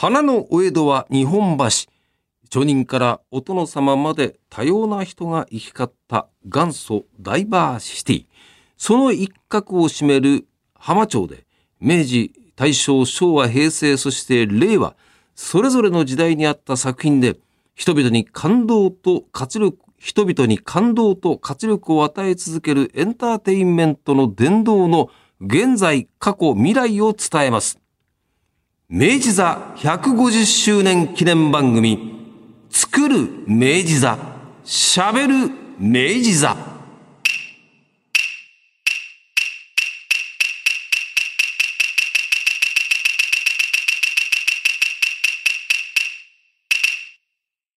花のお江戸は日本橋。町人からお殿様まで多様な人が行き交った元祖ダイバーシティ。その一角を占める浜町で、明治、大正、昭和、平成、そして令和、それぞれの時代にあった作品で、人々に感動と活力、人々に感動と活力を与え続けるエンターテインメントの殿堂の現在、過去、未来を伝えます。明治座150周年記念番組、作る明治座、喋る明治座。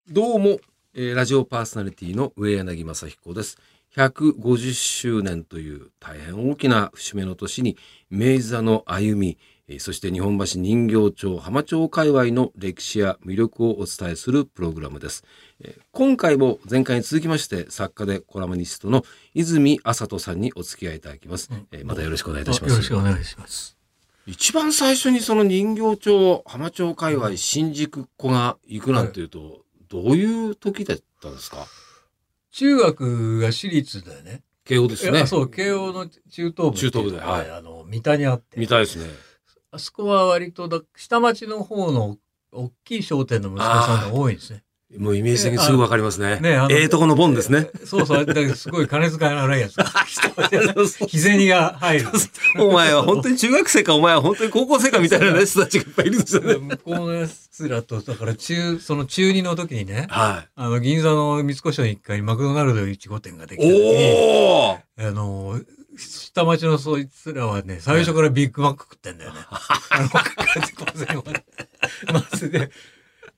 どうも、えーラジオパーソナリティの上柳正彦です。150周年という大変大きな節目の年に明治座の歩み、えーそして日本橋人形町浜町界隈の歴史や魅力をお伝えするプログラムです。えー今回も前回に続きまして作家でコラムニストの泉麻人さんにお付き合いいただきます。えーまたよろしくお願いいたします。よろしくお願いします。一番最初にその人形町浜町界隈新宿っ子が行くなんていうと、どういう時だったんですか？中学が私立でね。慶応ですね。そう、慶応の中東部中東部ではいあの、三田にあって。見たいですね。あそこは割とだ、下町の方の大きい商店の息子さんが多いんですね。もうイメージ的にすぐわかりますね。ねええとこのボンですね。そうそう、だすごい金遣いの荒いやつ。日銭が入る。お前は本当に中学生か、お前は本当に高校生かみたいなね人たちがいっぱいいるんですよね。向こうのやつらと、だから中、その中二の時にね、はあの、銀座の三越の一階にマクドナルド1号店ができい。た時に、おーあの、下町のそいつらはね、最初からビッグマック食ってんだよね。あの、まずで、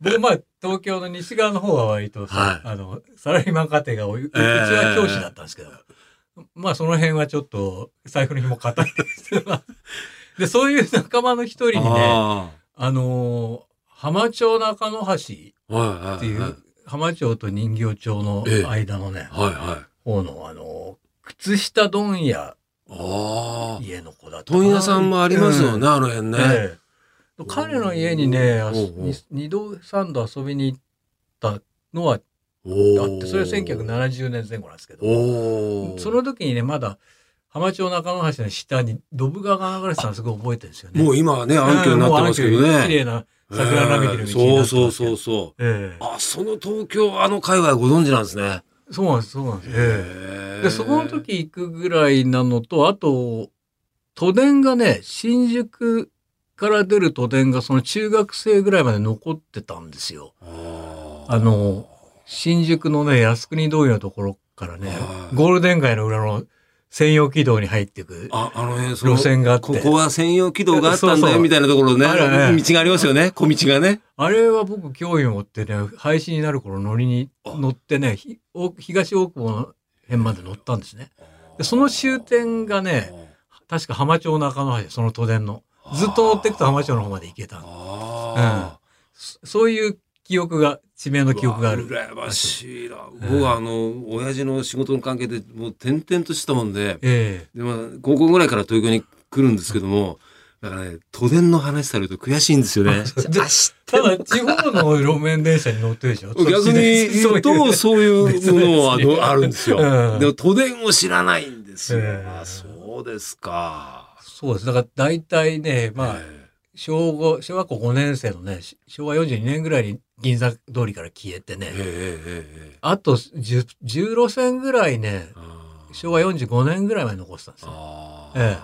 僕まあ、東京の西側の方は割とさ、はい。あの、サラリーマン家庭が多い、うちは教師だったんですけど、まあその辺はちょっと財布の紐硬いです。けど、で、そういう仲間の一人にね、ああの、浜町中野橋っ。ていう、浜町と人形町の間のね、はいはい。方のあの、靴下問屋ああ。家の子だった問屋さんもありますよね、あの辺ね。ええ彼の家にね、二度三度遊びに行ったのはおあーって、それは1970年前後なんですけど、その時にね、まだ浜町中野橋の下にドブ川が流れてたのすごい覚えてるんですよね。もう今はね、暗渠になってますけどうんもう暗渠綺ね。麗な桜並木の道になってますけどそうそうそうそう。ええあ、その東京、あの界隈ご存知なんですね。そうなんです、そうなんです。で、そこの時行くぐらいなのと、あと、都電がね、新宿から出る都電がその中学生ぐらいまで残ってたんですよ。ああの、新宿のね、靖国通りのところからねはい、ゴールデン街の裏の専用軌道に入っていく路線があってここは専用軌道があったんだよみたいなところね、道がありますよね、小道がね。あれは僕興味を持ってね、廃止になる頃乗りに乗ってね、東大久保の辺まで乗ったんですね。でその終点がね、確か浜町中野橋、その都電の。ずっと乗っていくと浜町の方まで行けたの。あそそういう記憶が、地名あ、の記憶がある。羨ましいな。ええ僕はあの、親父の仕事の関係でもう転々としたもんで、えでまあ、高校ぐらいから東京に来るんですけども、だからね、都電の話されると悔しいんですよね。ただ、地方の路面電車に乗ってるでしょ逆に言うと、そういうものはあのあるんですよ。う んでも都電を知らないんですよ。ええあそうですか。そうです。だから大体ね、まあ、え小学校5年生のね、し昭和42年ぐらいに銀座通りから消えてね、あと 10, 10路線ぐらいね、昭和45年ぐらいまで残ってたんですよ。あえ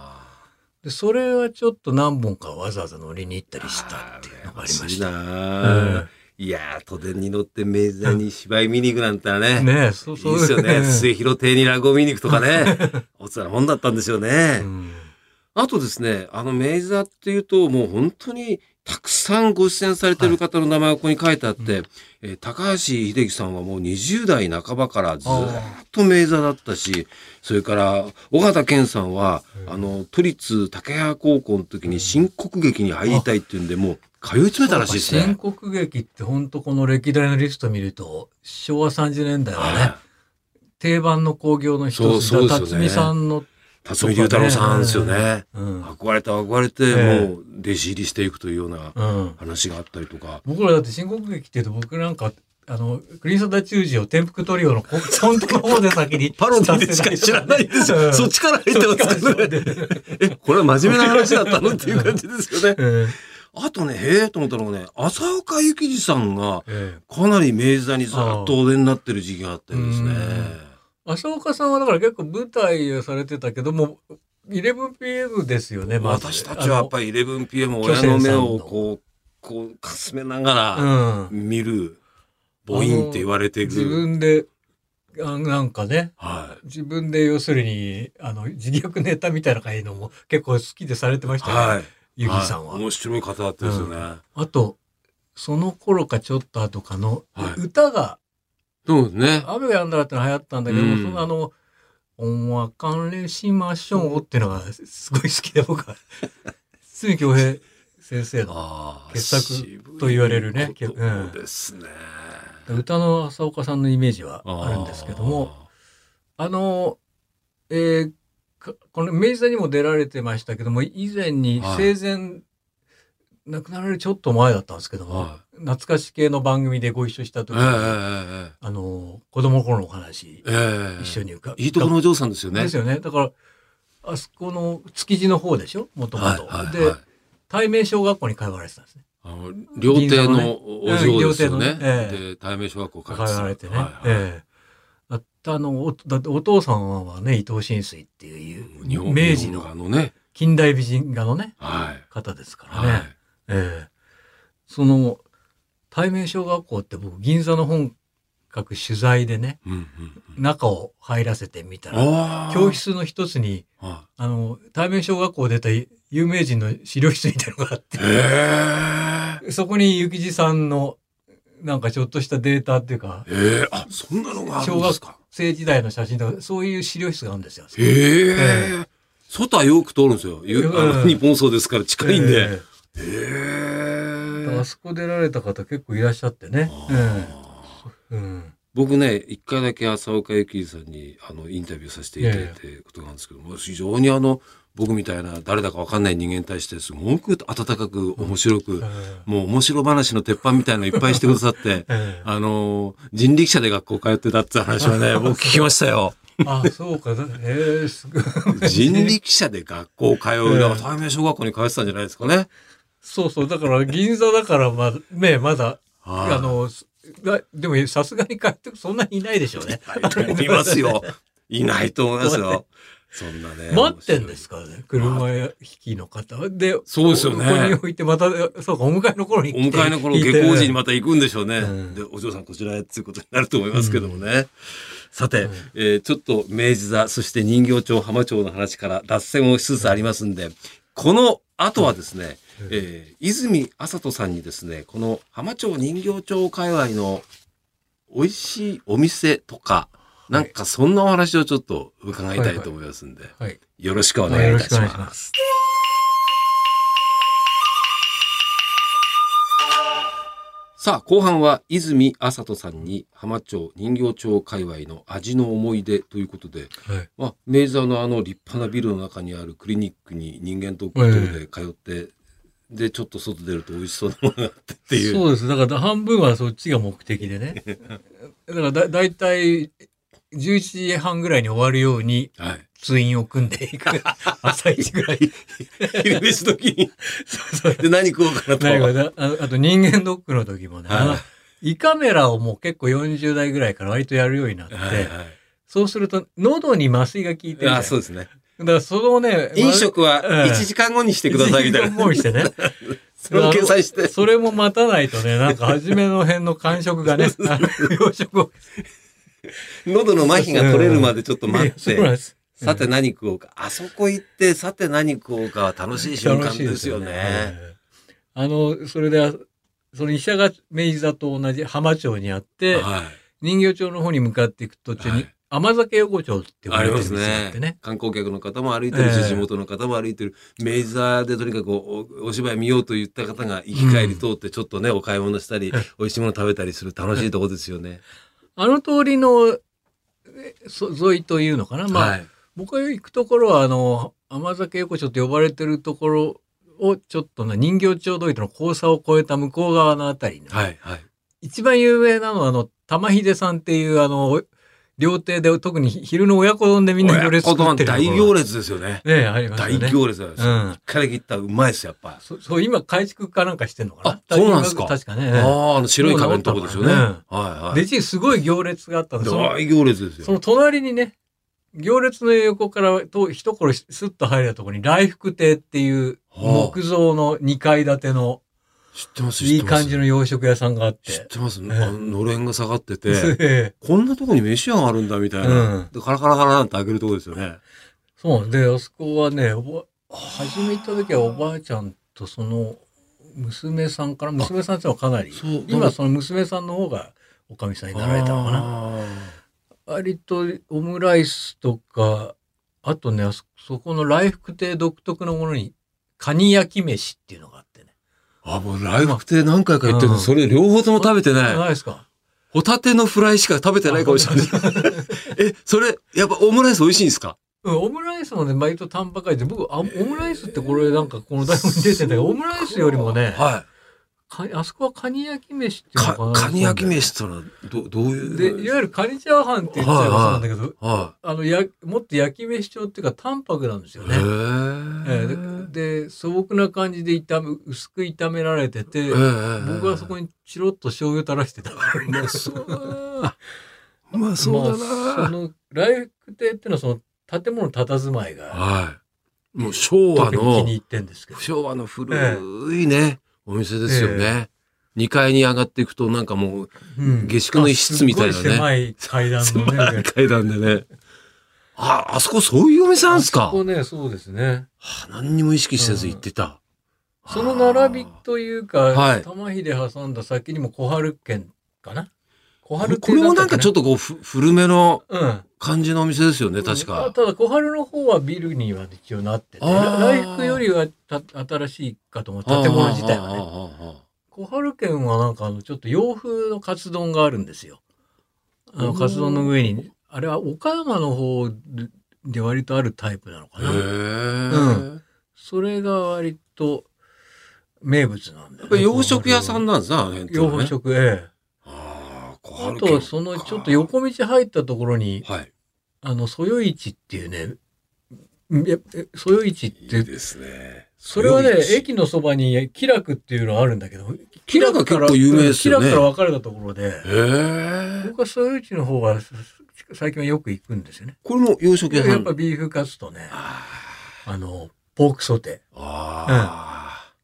で、それはちょっと何本かわざわざ乗りに行ったりしたっていうのがありました。いやー、都電に乗って明治座に芝居見に行くなんてね。ねえ、そう、そういいですよね。末広亭に落語見に行くとかね。おつらもんだったんですよね。うんあとですね、あの明治座っていうと、もう本当にたくさんご出演されてる方の名前がここに書いてあって、えー高橋秀樹さんはもう20代半ばからずっと明治座だったし、それから尾形健さんは、あの、都立竹谷高校の時に新国劇に入りたいっていうんで、もう通い詰めたらしいです新ね。国劇って本当この歴代のリスト見ると、昭和30年代はね、は定番の興行の一つそうそうですよね。辰巳さんの辰巳龍太郎さんですよね。うん。憧れて憧れて、ええもう弟子入りしていくというようなうん。話があったりとか。僕らだって新国劇っていうと僕なんか、あの、クリスタダ中治を転覆トリオのコ 本当の方で先に。パロディでしか知らないですよ。そっちから入ってますかね。らね。え、これは真面目な話だったの？っていう感じですよね。えあとね、へえと思ったのがね、浅岡幸二さんがえええかなり明治座にずっとお出になってる時期があってですね。浅岡さんはだから結構舞台をされてたけども、11pm ですよね、まず私たちはやっぱり 11pm 巨親の目をこう、こう、かすめながあらのうん。見る、母音って言われて自る。分で、あなんかね、はい。自分で要するに、あの、自虐ネタみたいな感じのも結構好きでされてましたよね、はい。ゆきさんは。い面白い方だったですよね。あと、その頃かちょっと後かの、はい歌が、そうですね。雨が止んだらっての流行ったんだけど、うん。そのあの、お別れしましょうっていうのがすごい好きで僕は、堤京平先生の傑作と言われるねことですね。歌の浅岡さんのイメージはあるんですけども、あの、えーかこの明治座にも出られてましたけども、以前にはい。生前、亡くなられるちょっと前だったんですけども、は懐かし系の番組でご一緒した時い。ええに、えあの、子供の頃のお話、ええええ一緒に伺いいとこのお嬢さんですよね。ですよね。だから、あそこの築地の方でしょ？もともと。で、はい。対面小学校に通われてたんですね。あの料亭のお嬢ですよね。ねええで、対面小学校通われてね。はいはいええだってあの、おだってお父さんはね、伊藤新水っていう、明治ののね。近代美人画のね、はい。方ですからね。はい。ええその、対面小学校って僕、銀座の本格取材でね、うんうんうん。中を入らせてみたら。教室の一つに、はあの、対面小学校出た有名人の資料室みたいなのがあっい。へて、そこに幸次さんの、なんかちょっとしたデータっていうか、え。へえ。あ、そんなのがあるんですか。生時代の写真とか、そういう資料室があるんですよ。へえ。外はよく通るんですよ。日本そうですから近いんで。ええあ。そこ出られた方結構いらっしゃってね。ええうん。僕ね、一回だけ浅岡幸二さんにあのインタビューさせていただいてことなんですけども、非常にあの僕みたいな誰だかわかんない人間に対してすごく温かく面白く、もう面白話の鉄板みたいなのいっぱいしてくださって、ええあの人力車で学校通ってたって話はね、僕聞きましたよ。あ、そうか。だええすごい。人力車で学校通う、ええだから対面小学校に通ってたんじゃないですかね。そうそう。だから銀座だからまだ、ね、まだ、はいあの、だでもさすがに帰ってそんなにいないでしょうね。いますよ。いないと思いますよ。そんなね。待ってんですからね。車引きの方は。で、そうですよねここに置いて、また、そうか、お迎えの頃にお。迎えの頃、下校時にまた行くんでしょうね。うんで、お嬢さんこちらへっていうことになると思いますけどもね。さて、うんえーちょっと明治座、そして人形町、浜町の話から脱線をしつつありますんで、この後はですね、うんえー泉麻人さんにですね、この浜町人形町界隈の美味しいお店とか、なんかそんなお話をちょっと伺いたいと思いますんで、はい。よろしくお願いいたしよろしくお願いしま。ますさあ、後半は泉麻人さんに浜町人形町界隈の味の思い出ということで、はい。まあ、明治座のあの立派なビルの中にあるクリニックに人間ドック等で通って、で、ちょっと外出ると美味しそうなものがあってっていう。そうです。だから半分はそっちが目的でね。だからだだいたい11時半ぐらいに終わるようにはい。通院を組んでいく。朝一ぐらい。昼飯時に。そうそう。で、何食おうかなと。ああと人間ドックの時もね、胃カメラをもう結構40代ぐらいから割とやるようになって、い。はいそうすると喉に麻酔が効いてるあ、そうですね。だからそのね、飲食はうん1時間後にしてくださいみたいな。思いしてね。それを計算して。それも待たないとね、なんか初めの辺の感触がね、洋食を。喉の麻痺が取れるまでちょっと待って。さて何食おうか。あそこ行って、さて何食おうかは楽しい瞬間ですよね。あの、それで、その医者が明治座と同じ浜町にあって、は人形町の方に向かっていく途中にはい、甘酒横丁ってい。呼ばれてるありますね店があってね。観光客の方も歩いてるし、ええ地元の方も歩いてる。明治座でとにかくおお芝居見ようと言った方が行き帰り通ってちょっとね、お買い物したりええ、美味しいもの食べたりする楽しいとこですよね。あの通りの沿いというのかな？まあ、はい。僕が行くところは、あの、甘酒横丁と呼ばれてるところを、ちょっとね、人形町通りとの交差を越えた向こう側のあたりに、はいはい。一番有名なのは、あの、玉秀さんっていう、あの、料亭で、特に昼の親子丼でみんな行列作ってる大行列ですよね。ねありますよ大ね。行列です。うん一回だけ行ったらうまいです、やっぱ。そそう、今、改築かなんかしてんのかなあそうなんですか？確かね。ああ、あの白い壁のとこですよね。うんはいはい。で、一時すごい行列があったんです大行列ですよ。その隣にね、行列の横からと一頃スッと入れたところに、来福亭っていうはあ木造の2階建ての知ってます、いい。感じの洋食屋さんがあっ。知っててます。あののれんが下がってて、ええこんなとこに飯屋があるんだみたいな。うんでカラカラカラなんて開けるとこですよね。そうで、あそこはね、おば初め行った時はおばあちゃんとその娘さんから、娘さんってのはかなりそう、今その娘さんの方がおかみさんになられたのかな。な。割とオムライスとか、あとね、あそそこの来福亭独特のものに、カニ焼き飯っていうのがあってね。あ、もうライフ亭何回か言ってるの、うんそれ両方とも食べてない。ないですか。ホタテのフライしか食べてないかもしれない。え、それ、やっぱオムライス美味しいんですか？うん、オムライスもね、割とタンパクで、僕あ、オムライスってこれなんかこの台本に出てたけど、オムライスよりもね、はかあそこはカニ焼き飯ってい。うのかな。カニ焼き飯ってのは、ど、どういう？で、いわゆるカニチャーハンって言っちゃえばそうなんだけど、はあの、や、もっと焼き飯調っていうか淡白なんですよい。ね。へえーえでで素朴な感じで炒め薄く炒められてて、ええ僕はそこにチロッと醤油垂らしてたから、うまそうだな。うまそうだまあ、そな。の来福亭っていうのはその建物の佇まいがはい。もう昭和の特に気に、入ってんですけど。昭和の古いね、お店ですよね。2階に上がっていくとなんかもう、うん下宿の一室みたいなね狭い階段のね。狭い階段でね。あ、あそこそういうお店なんですか？あそこね、そうですね。はあ何にも意識せず行ってた。その並びというか、はい玉秀挟んだ先にも小春軒かな？小春これもなんかちょっと、とこうふ古めのうん。感じのお店ですよね、確あか。ただ小春の方はビルには一応なってて、来福よりはた新しいかと思う、建物自体はね。ね。小春軒はなんかあのちょっと洋風のカツ丼があるんですよ。あのカツ丼の上に、あれは岡山の方で割とあるタイプなのかへな。え。それが割と名物なんだよ、やっぱり洋食屋さんなんですね洋食、ええ。あと、そのちょっと横道入ったところに、はい。あの、そよ市っていうね、ええそよ市っいいて、ですね。それはね駅のそばに気楽っていうのがあるんだけど、気楽は結構有名ですよね気楽から分かれたところで。僕はそよ市の方が最近はよく行くんですよね。これも洋食屋さん？やっぱビーフカツとね、ああの、ポークソテーあー、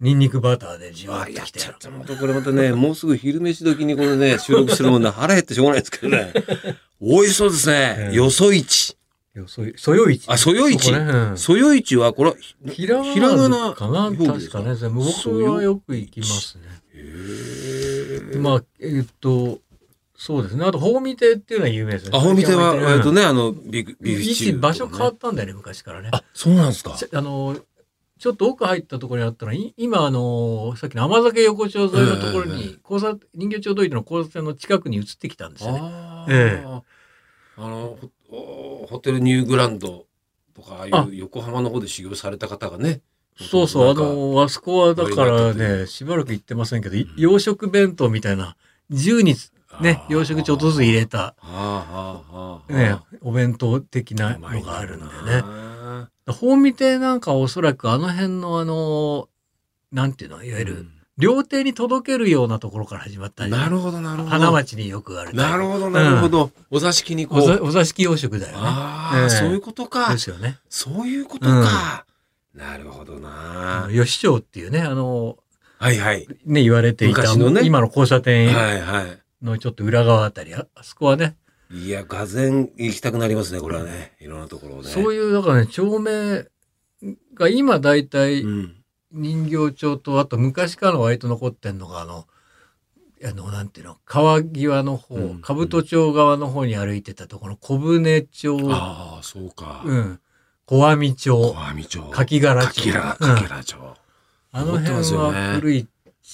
ニンニクバターでじー。わっっときてちゃった。これまたね、もうすぐ昼飯時にこのね、収録してるもんね、腹減ってしょうがないですけどね。美味しそうですね。うんよそ市。よそいそよ市。あ、そよ市そよ市は、これは、ひらがなかな？表記ですか確かね。僕はよく行きますね。まあ、えっと、そうですね。あと、ホーミ亭っていうのは有名ですね。あ、本店は、うん割とね、あの、ビーフ、ビシチュー、場所変わったんだよね、昔からね。あ、そうなんですか。あの、ちょっと奥入ったところにあったのは、い今、あの、さっきの甘酒横丁沿いのところええ。に、交差、人形町通りの交差点の近くに移ってきたんですよね。あええあのホホテルニューグランドとかああいあ。う横浜の方で修行された方がねそうそう、あの、あそこはだからね、しばらく行ってませんけど、いうん洋食弁当みたいな、10にね、洋食ちょっとずつ入れた、ね、お弁当的なのがあるんだよね。な本見亭なんかはおそらくあの辺のあの、なんていうの、いわゆる、料亭に届けるようなところから始まったなるほどなるほど。花町によくある。なるほどなるほど、お座敷にこう。お座敷洋食だよね。ああ、ええそういうことか。ですよね。そういうことか、なるほどな。吉町っていうね、あの、はいはい。ね、言われていた、昔のね。今の交差点はいはい。のちょっと裏側あたり、ああそこはね、いや、がぜん行きたくなりますね、これはね。いろんなところをね。そういう、だからね、町名が今大体うん。人形町と、あと昔からの割と残ってんのが、あの、あの、なんていうの、川際の方、うん兜町側の方に歩いてたところ、小舟町、ああ、そうか。うん、小網小町、網町。柿殻町。かきら、うん。あの辺は古い、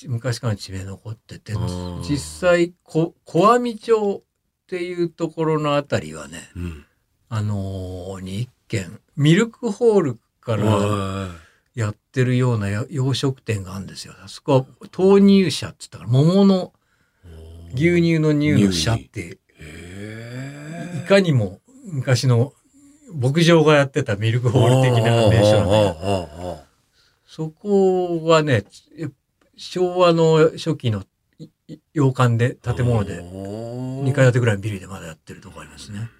昔からの地名残っててうん、実際、こ小網町っていうところのあたりはね、うん。あのー、2軒、ミルクホールからはやってるようなや洋食店があるんですよ。あそこは豆乳舎って言ったから、桃の牛乳の乳の舎って、い。かにも昔の牧場がやってたミルクホール的な名称なんだよあそこはね、昭和の初期の洋館で建物で2 2階建てぐらいのビルでまだやってるとこありますね。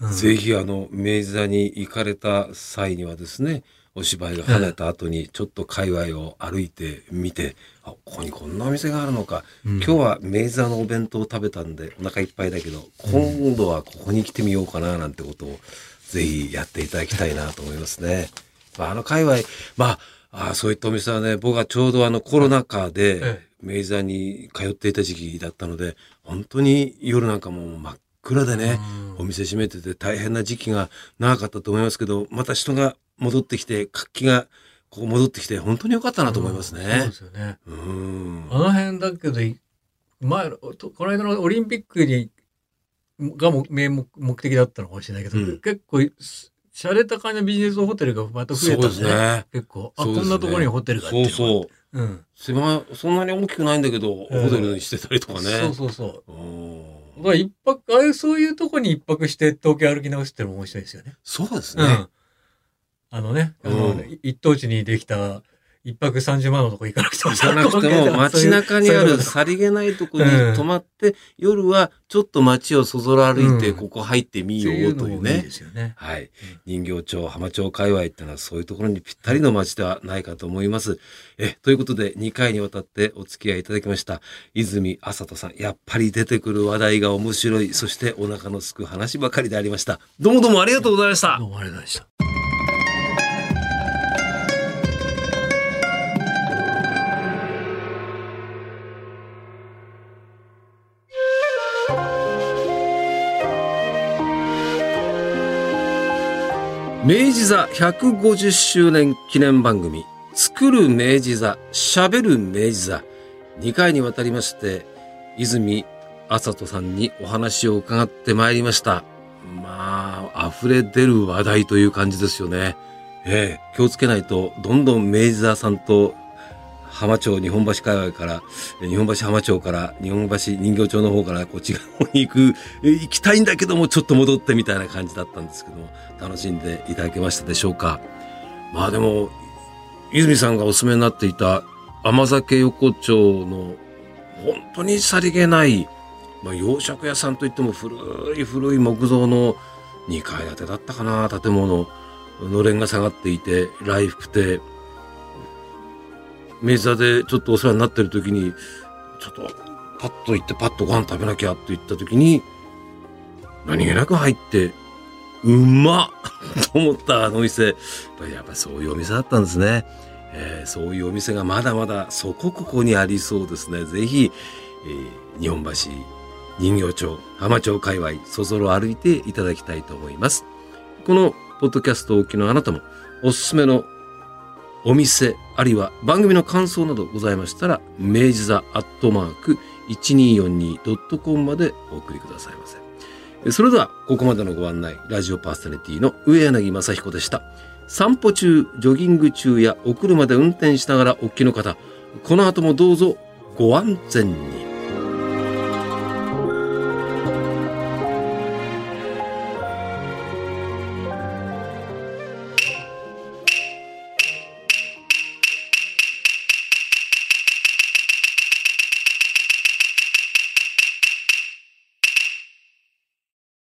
うん。ぜひあの明治座に行かれた際にはですねお芝居が跳ねた後にちょっと界隈を歩いてみて、あここにこんなお店があるのか、うん。今日は明治座のお弁当を食べたんでお腹いっぱいだけど今度はここに来てみようかななんてことをぜひやっていただきたいなと思いますね。まあ、あの界隈まああそういったお店はね僕はちょうどあのコロナ禍でえ明治座に通っていた時期だったので本当に夜なんかもう真っ暗でね、お店閉めてて大変な時期が長かったと思いますけど、また人が戻ってきて、活気がここ戻ってきて、本当に良かったなと思いますそうねで。すよね。うん。あの辺だけど、い前この間のオリンピックに、がも名目目的だったのかもしれないけど、うん結構、しゃれた感じのビジネスホテルがまた増えたんですね。結構。あ、ねこんなところにホテルがあってそうそう。う。うん。狭い、そんなに大きくないんだけど、ホうんテルにしてたりとかね。そうそうそう。うんだから一泊、あれ、そういうとこに一泊して東京歩き直すってのも面白いですよね。そうですね。うん。あのね、あの、うん一等地にできた一泊30万のとこ行かなくても行かなくても街中にあるさりげないとこに泊まって、夜はちょっと街をそぞろ歩いて、うんここ入ってみよいううのもいいというねで。すよね。はい。人形町、浜町界隈ってのはそういうところにぴったりの街ではないかと思います。え、ということで2回にわたってお付き合いいただきました。泉あさとさん。やっぱり出てくる話題が面白い。そしてお腹のすく話ばかりでありました。どうもどうもありがとうございましたど。うもありがとうございました。明治座150周年記念番組「作る明治座しゃべる明治座」2回にわたりまして泉あさとさんにお話を伺ってまいりました。まあ溢れ出る話題という感じですよね。ええ気をつけないとどんどん明治座さんと浜町日本橋界隈から日本橋浜町から日本橋人形町の方からこっち側に行く行きたいんだけどもちょっと戻ってみたいな感じだったんですけども楽しんでいただけましたでしょうか。まあでも泉さんがお勧めになっていた甘酒横丁の本当にさりげない、まあ、洋食屋さんといっても古い古い木造の2階建てだったかな建物。のれんが下がっていて来福亭明治座でちょっとお世話になってる時にちょっとパッと行ってパッとご飯食べなきゃって言った時に何気なく入ってうまっ！と思ったあの店。やっぱやっぱそういうお店だったんですね、えーそういうお店がまだまだそこここにありそうですね。ぜひ、えー日本橋人形町浜町界隈そぞろ歩いていただきたいと思います。このポッドキャストをお聞きのあなたもおすすめのお店あるいは番組の感想などございましたら明治座アットマーク 1242.com までお送りくださいませ。それではここまでのご案内ラジオパーソナリティの上柳正彦でした。散歩中ジョギング中やお車で運転しながらお聞きの方この後もどうぞご安全に。